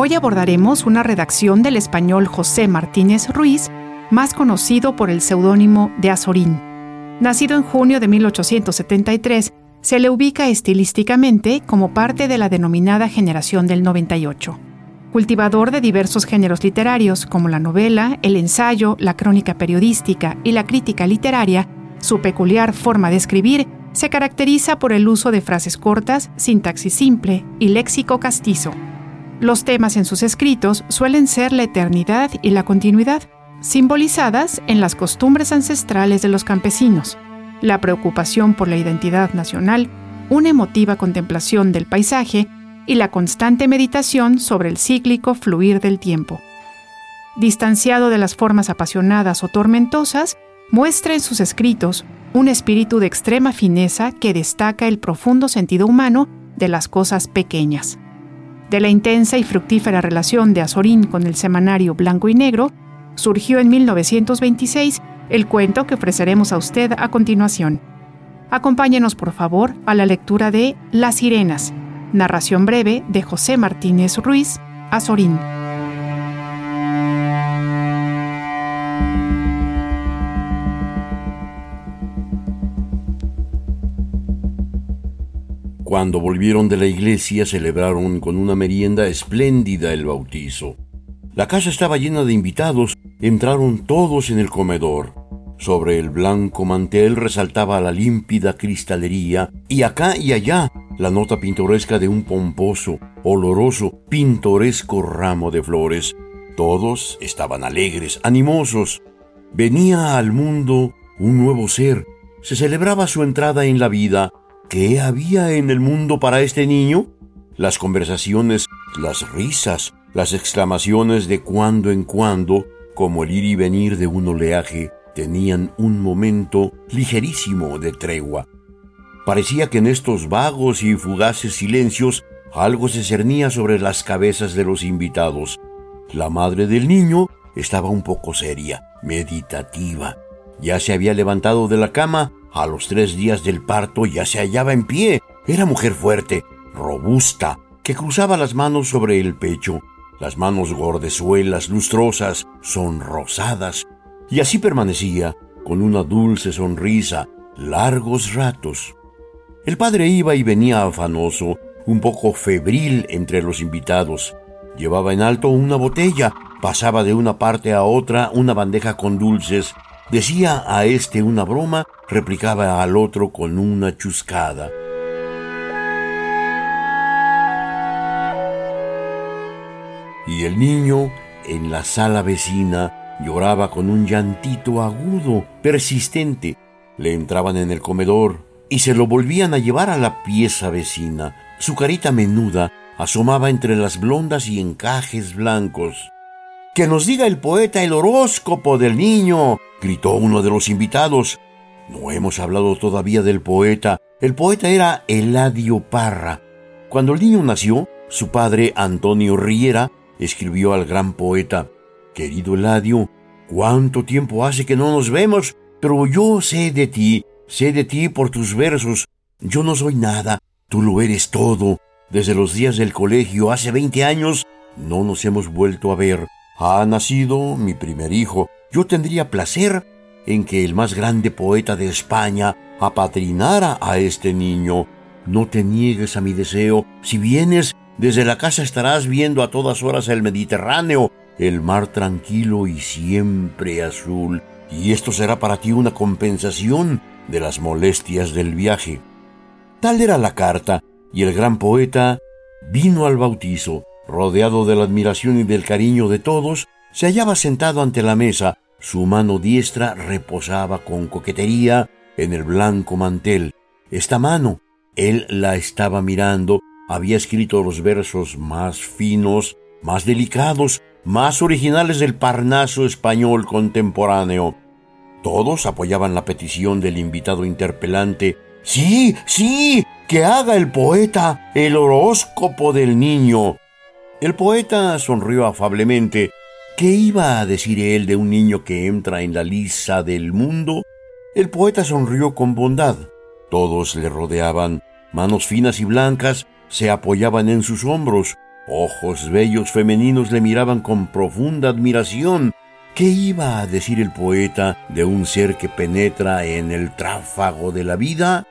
Hoy abordaremos una redacción del español José Martínez Ruiz, más conocido por el seudónimo de Azorín. Nacido en junio de 1873, se le ubica estilísticamente como parte de la denominada generación del 98. Cultivador de diversos géneros literarios como la novela, el ensayo, la crónica periodística y la crítica literaria, su peculiar forma de escribir se caracteriza por el uso de frases cortas, sintaxis simple y léxico castizo. Los temas en sus escritos suelen ser la eternidad y la continuidad, simbolizadas en las costumbres ancestrales de los campesinos, la preocupación por la identidad nacional, una emotiva contemplación del paisaje y la constante meditación sobre el cíclico fluir del tiempo. Distanciado de las formas apasionadas o tormentosas, muestra en sus escritos un espíritu de extrema fineza que destaca el profundo sentido humano de las cosas pequeñas. De la intensa y fructífera relación de Azorín con el semanario Blanco y Negro, surgió en 1926 el cuento que ofreceremos a usted a continuación. Acompáñenos, por favor, a la lectura de Las Sirenas, narración breve de José Martínez Ruiz, Azorín. Cuando volvieron de la iglesia celebraron con una merienda espléndida el bautizo. La casa estaba llena de invitados, entraron todos en el comedor. Sobre el blanco mantel resaltaba la límpida cristalería y acá y allá la nota pintoresca de un pomposo, oloroso, pintoresco ramo de flores. Todos estaban alegres, animosos. Venía al mundo un nuevo ser. Se celebraba su entrada en la vida ¿Qué había en el mundo para este niño? Las conversaciones, las risas, las exclamaciones de cuando en cuando, como el ir y venir de un oleaje, tenían un momento ligerísimo de tregua. Parecía que en estos vagos y fugaces silencios algo se cernía sobre las cabezas de los invitados. La madre del niño estaba un poco seria, meditativa. Ya se había levantado de la cama a los tres días del parto ya se hallaba en pie. Era mujer fuerte, robusta, que cruzaba las manos sobre el pecho, las manos gordezuelas, lustrosas, sonrosadas, y así permanecía, con una dulce sonrisa, largos ratos. El padre iba y venía afanoso, un poco febril entre los invitados. Llevaba en alto una botella, pasaba de una parte a otra una bandeja con dulces, Decía a este una broma, replicaba al otro con una chuscada. Y el niño, en la sala vecina, lloraba con un llantito agudo, persistente. Le entraban en el comedor y se lo volvían a llevar a la pieza vecina. Su carita menuda asomaba entre las blondas y encajes blancos. Que nos diga el poeta el horóscopo del niño, gritó uno de los invitados. No hemos hablado todavía del poeta. El poeta era Eladio Parra. Cuando el niño nació, su padre, Antonio Riera, escribió al gran poeta, Querido Eladio, ¿cuánto tiempo hace que no nos vemos? Pero yo sé de ti, sé de ti por tus versos. Yo no soy nada, tú lo eres todo. Desde los días del colegio, hace veinte años, no nos hemos vuelto a ver. Ha nacido mi primer hijo, yo tendría placer en que el más grande poeta de España apadrinara a este niño. No te niegues a mi deseo. Si vienes, desde la casa estarás viendo a todas horas el Mediterráneo, el mar tranquilo y siempre azul. Y esto será para ti una compensación de las molestias del viaje. Tal era la carta, y el gran poeta vino al bautizo, rodeado de la admiración y del cariño de todos, se hallaba sentado ante la mesa, su mano diestra reposaba con coquetería en el blanco mantel. Esta mano, él la estaba mirando, había escrito los versos más finos más delicados, más originales del Parnaso español contemporáneo. Todos apoyaban la petición del invitado interpelante. Sí, sí, que haga el poeta el horóscopo del niño. El poeta sonrió afablemente. ¿Qué iba a decir él de un niño que entra en la lisa del mundo? El poeta sonrió con bondad. Todos le rodeaban. Manos finas y blancas se apoyaban en sus hombros. Ojos bellos femeninos le miraban con profunda admiración. ¿Qué iba a decir el poeta de un ser que penetra en el tráfago de la vida?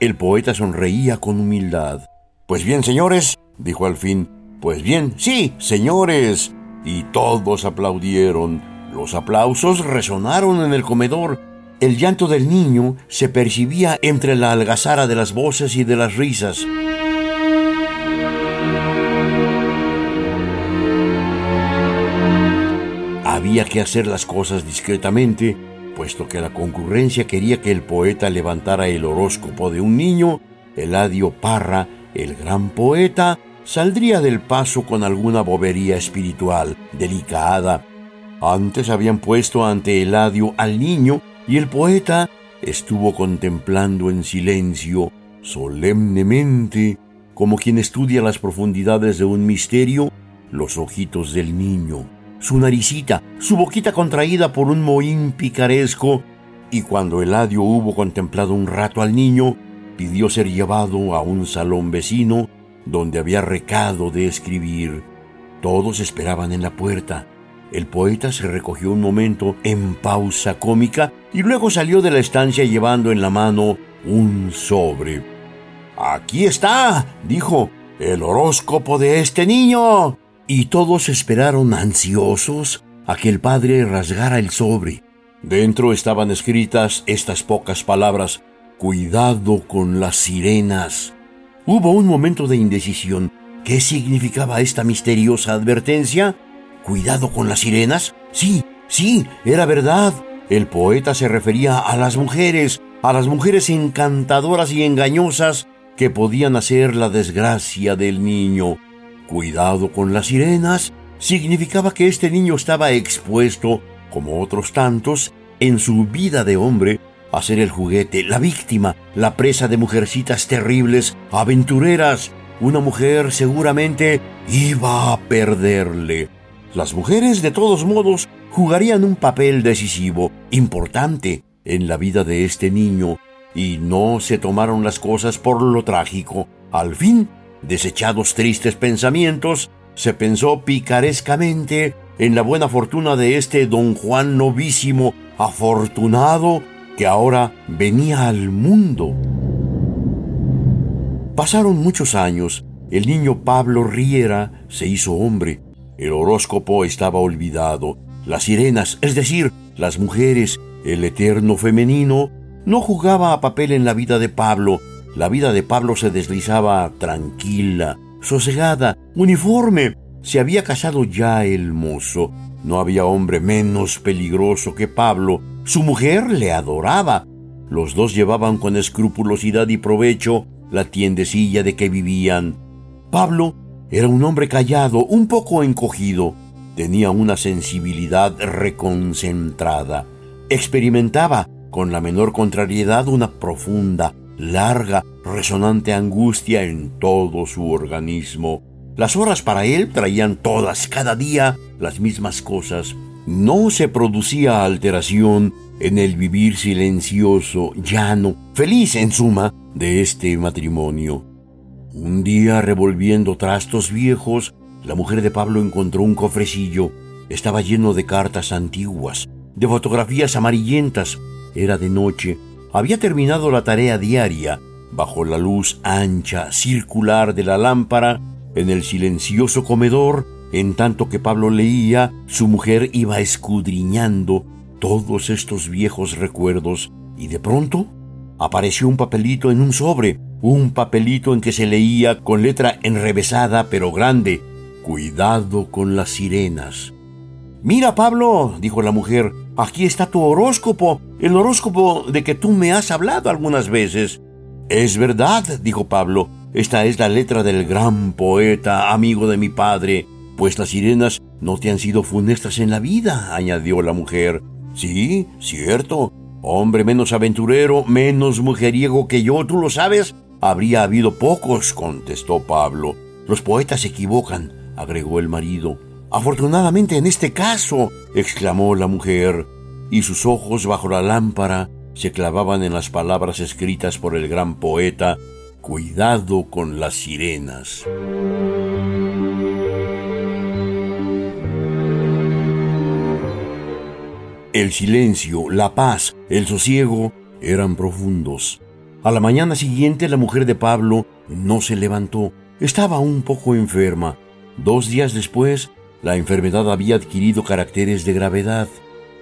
El poeta sonreía con humildad. Pues bien, señores, dijo al fin. Pues bien, sí, señores. Y todos aplaudieron. Los aplausos resonaron en el comedor. El llanto del niño se percibía entre la algazara de las voces y de las risas. Había que hacer las cosas discretamente, puesto que la concurrencia quería que el poeta levantara el horóscopo de un niño, Eladio Parra, el gran poeta, saldría del paso con alguna bobería espiritual, delicada. Antes habían puesto ante Eladio al niño y el poeta estuvo contemplando en silencio, solemnemente, como quien estudia las profundidades de un misterio, los ojitos del niño su naricita, su boquita contraída por un mohín picaresco, y cuando Eladio hubo contemplado un rato al niño, pidió ser llevado a un salón vecino donde había recado de escribir. Todos esperaban en la puerta. El poeta se recogió un momento en pausa cómica y luego salió de la estancia llevando en la mano un sobre. Aquí está, dijo, el horóscopo de este niño y todos esperaron ansiosos a que el padre rasgara el sobre. Dentro estaban escritas estas pocas palabras, Cuidado con las sirenas. Hubo un momento de indecisión. ¿Qué significaba esta misteriosa advertencia? ¿Cuidado con las sirenas? Sí, sí, era verdad. El poeta se refería a las mujeres, a las mujeres encantadoras y engañosas que podían hacer la desgracia del niño. Cuidado con las sirenas significaba que este niño estaba expuesto, como otros tantos, en su vida de hombre, a ser el juguete, la víctima, la presa de mujercitas terribles, aventureras. Una mujer seguramente iba a perderle. Las mujeres, de todos modos, jugarían un papel decisivo, importante, en la vida de este niño, y no se tomaron las cosas por lo trágico. Al fin, Desechados tristes pensamientos, se pensó picarescamente en la buena fortuna de este don Juan novísimo, afortunado, que ahora venía al mundo. Pasaron muchos años, el niño Pablo Riera se hizo hombre, el horóscopo estaba olvidado, las sirenas, es decir, las mujeres, el eterno femenino, no jugaba a papel en la vida de Pablo, la vida de Pablo se deslizaba tranquila, sosegada, uniforme. Se había casado ya el mozo. No había hombre menos peligroso que Pablo. Su mujer le adoraba. Los dos llevaban con escrupulosidad y provecho la tiendecilla de que vivían. Pablo era un hombre callado, un poco encogido. Tenía una sensibilidad reconcentrada. Experimentaba con la menor contrariedad una profunda, larga, resonante angustia en todo su organismo. Las horas para él traían todas, cada día, las mismas cosas. No se producía alteración en el vivir silencioso, llano, feliz en suma, de este matrimonio. Un día, revolviendo trastos viejos, la mujer de Pablo encontró un cofrecillo. Estaba lleno de cartas antiguas, de fotografías amarillentas. Era de noche había terminado la tarea diaria bajo la luz ancha, circular de la lámpara, en el silencioso comedor, en tanto que Pablo leía, su mujer iba escudriñando todos estos viejos recuerdos, y de pronto apareció un papelito en un sobre, un papelito en que se leía con letra enrevesada pero grande, Cuidado con las sirenas. Mira, Pablo, dijo la mujer, aquí está tu horóscopo, el horóscopo de que tú me has hablado algunas veces. Es verdad, dijo Pablo, esta es la letra del gran poeta, amigo de mi padre. pues las sirenas no te han sido funestas en la vida, añadió la mujer. Sí, cierto. Hombre menos aventurero, menos mujeriego que yo, tú lo sabes. Habría habido pocos, contestó Pablo. Los poetas se equivocan, agregó el marido. Afortunadamente en este caso, exclamó la mujer, y sus ojos bajo la lámpara se clavaban en las palabras escritas por el gran poeta, Cuidado con las sirenas. El silencio, la paz, el sosiego eran profundos. A la mañana siguiente la mujer de Pablo no se levantó. Estaba un poco enferma. Dos días después, la enfermedad había adquirido caracteres de gravedad.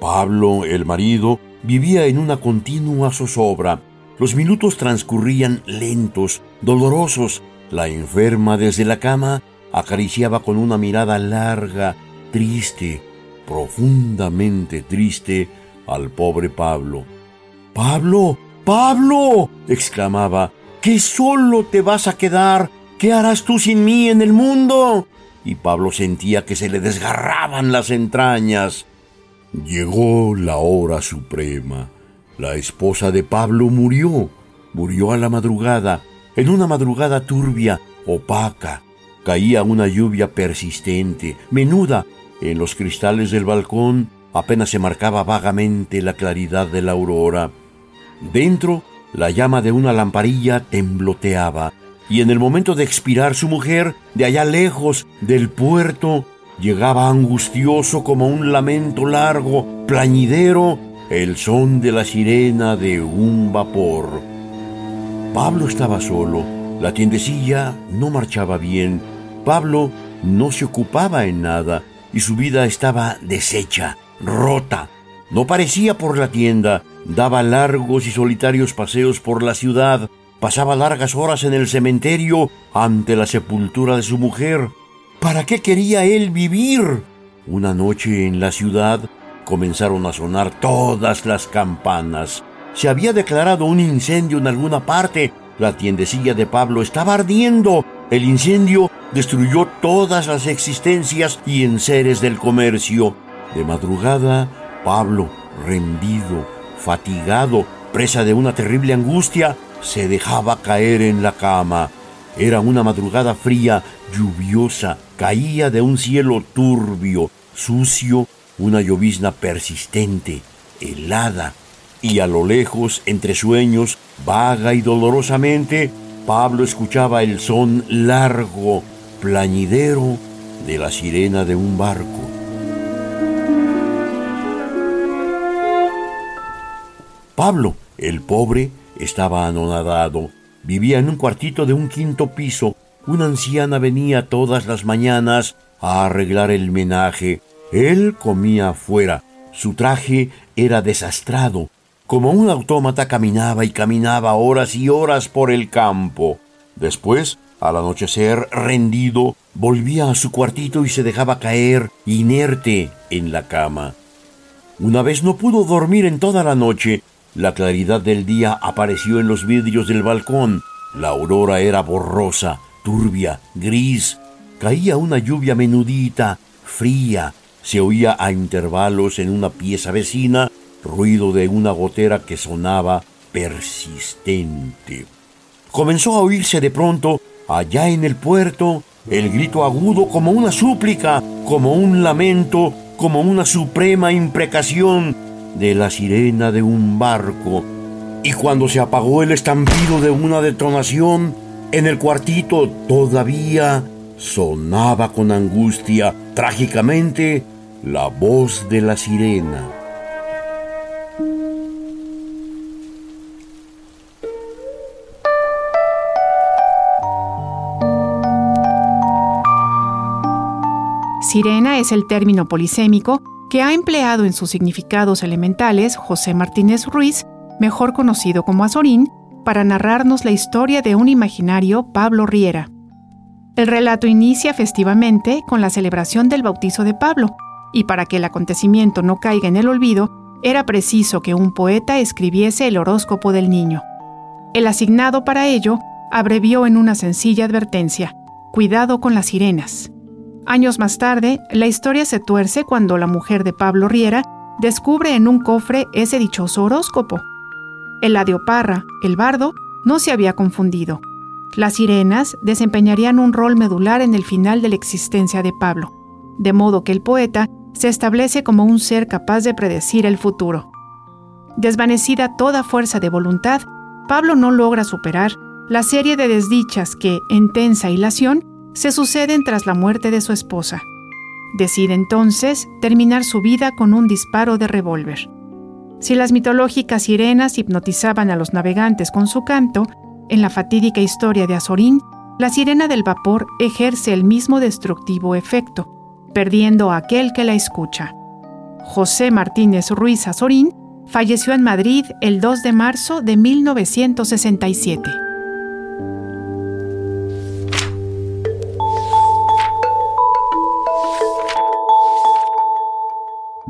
Pablo, el marido, vivía en una continua zozobra. Los minutos transcurrían lentos, dolorosos. La enferma desde la cama acariciaba con una mirada larga, triste, profundamente triste al pobre Pablo. Pablo, Pablo, exclamaba, ¿qué solo te vas a quedar? ¿Qué harás tú sin mí en el mundo? Y Pablo sentía que se le desgarraban las entrañas. Llegó la hora suprema. La esposa de Pablo murió. Murió a la madrugada, en una madrugada turbia, opaca. Caía una lluvia persistente, menuda, en los cristales del balcón apenas se marcaba vagamente la claridad de la aurora. Dentro, la llama de una lamparilla tembloteaba, y en el momento de expirar su mujer, de allá lejos del puerto, llegaba angustioso como un lamento largo, plañidero, el son de la sirena de un vapor. Pablo estaba solo, la tiendecilla no marchaba bien, Pablo no se ocupaba en nada, y su vida estaba deshecha, rota. No parecía por la tienda, daba largos y solitarios paseos por la ciudad, pasaba largas horas en el cementerio ante la sepultura de su mujer. ¿Para qué quería él vivir? Una noche en la ciudad comenzaron a sonar todas las campanas. Se había declarado un incendio en alguna parte. La tiendecilla de Pablo estaba ardiendo. El incendio destruyó todas las existencias y enseres del comercio. De madrugada, Pablo, rendido, fatigado, presa de una terrible angustia, se dejaba caer en la cama. Era una madrugada fría, lluviosa, caía de un cielo turbio, sucio, una llovizna persistente, helada, y a lo lejos, entre sueños, vaga y dolorosamente, Pablo escuchaba el son largo, plañidero de la sirena de un barco. Pablo, el pobre, estaba anonadado. Vivía en un cuartito de un quinto piso. Una anciana venía todas las mañanas a arreglar el menaje. Él comía afuera. Su traje era desastrado. Como un autómata caminaba y caminaba horas y horas por el campo. Después, al anochecer, rendido, volvía a su cuartito y se dejaba caer, inerte, en la cama. Una vez no pudo dormir en toda la noche. La claridad del día apareció en los vidrios del balcón. La aurora era borrosa, turbia, gris. Caía una lluvia menudita, fría. Se oía a intervalos en una pieza vecina ruido de una gotera que sonaba persistente. Comenzó a oírse de pronto, allá en el puerto, el grito agudo como una súplica, como un lamento, como una suprema imprecación de la sirena de un barco. Y cuando se apagó el estampido de una detonación, en el cuartito todavía sonaba con angustia, trágicamente, la voz de la sirena. Sirena es el término polisémico que ha empleado en sus significados elementales José Martínez Ruiz, mejor conocido como Azorín, para narrarnos la historia de un imaginario Pablo Riera. El relato inicia festivamente con la celebración del bautizo de Pablo, y para que el acontecimiento no caiga en el olvido, era preciso que un poeta escribiese el horóscopo del niño. El asignado para ello abrevió en una sencilla advertencia, cuidado con las sirenas. Años más tarde, la historia se tuerce cuando la mujer de Pablo Riera descubre en un cofre ese dichoso horóscopo. Eladio Parra, el bardo, no se había confundido. Las sirenas desempeñarían un rol medular en el final de la existencia de Pablo, de modo que el poeta se establece como un ser capaz de predecir el futuro. Desvanecida toda fuerza de voluntad, Pablo no logra superar la serie de desdichas que, en tensa hilación, se suceden tras la muerte de su esposa. Decide entonces terminar su vida con un disparo de revólver. Si las mitológicas sirenas hipnotizaban a los navegantes con su canto, en la fatídica historia de Azorín, la sirena del vapor ejerce el mismo destructivo efecto, perdiendo a aquel que la escucha. José Martínez Ruiz Azorín falleció en Madrid el 2 de marzo de 1967.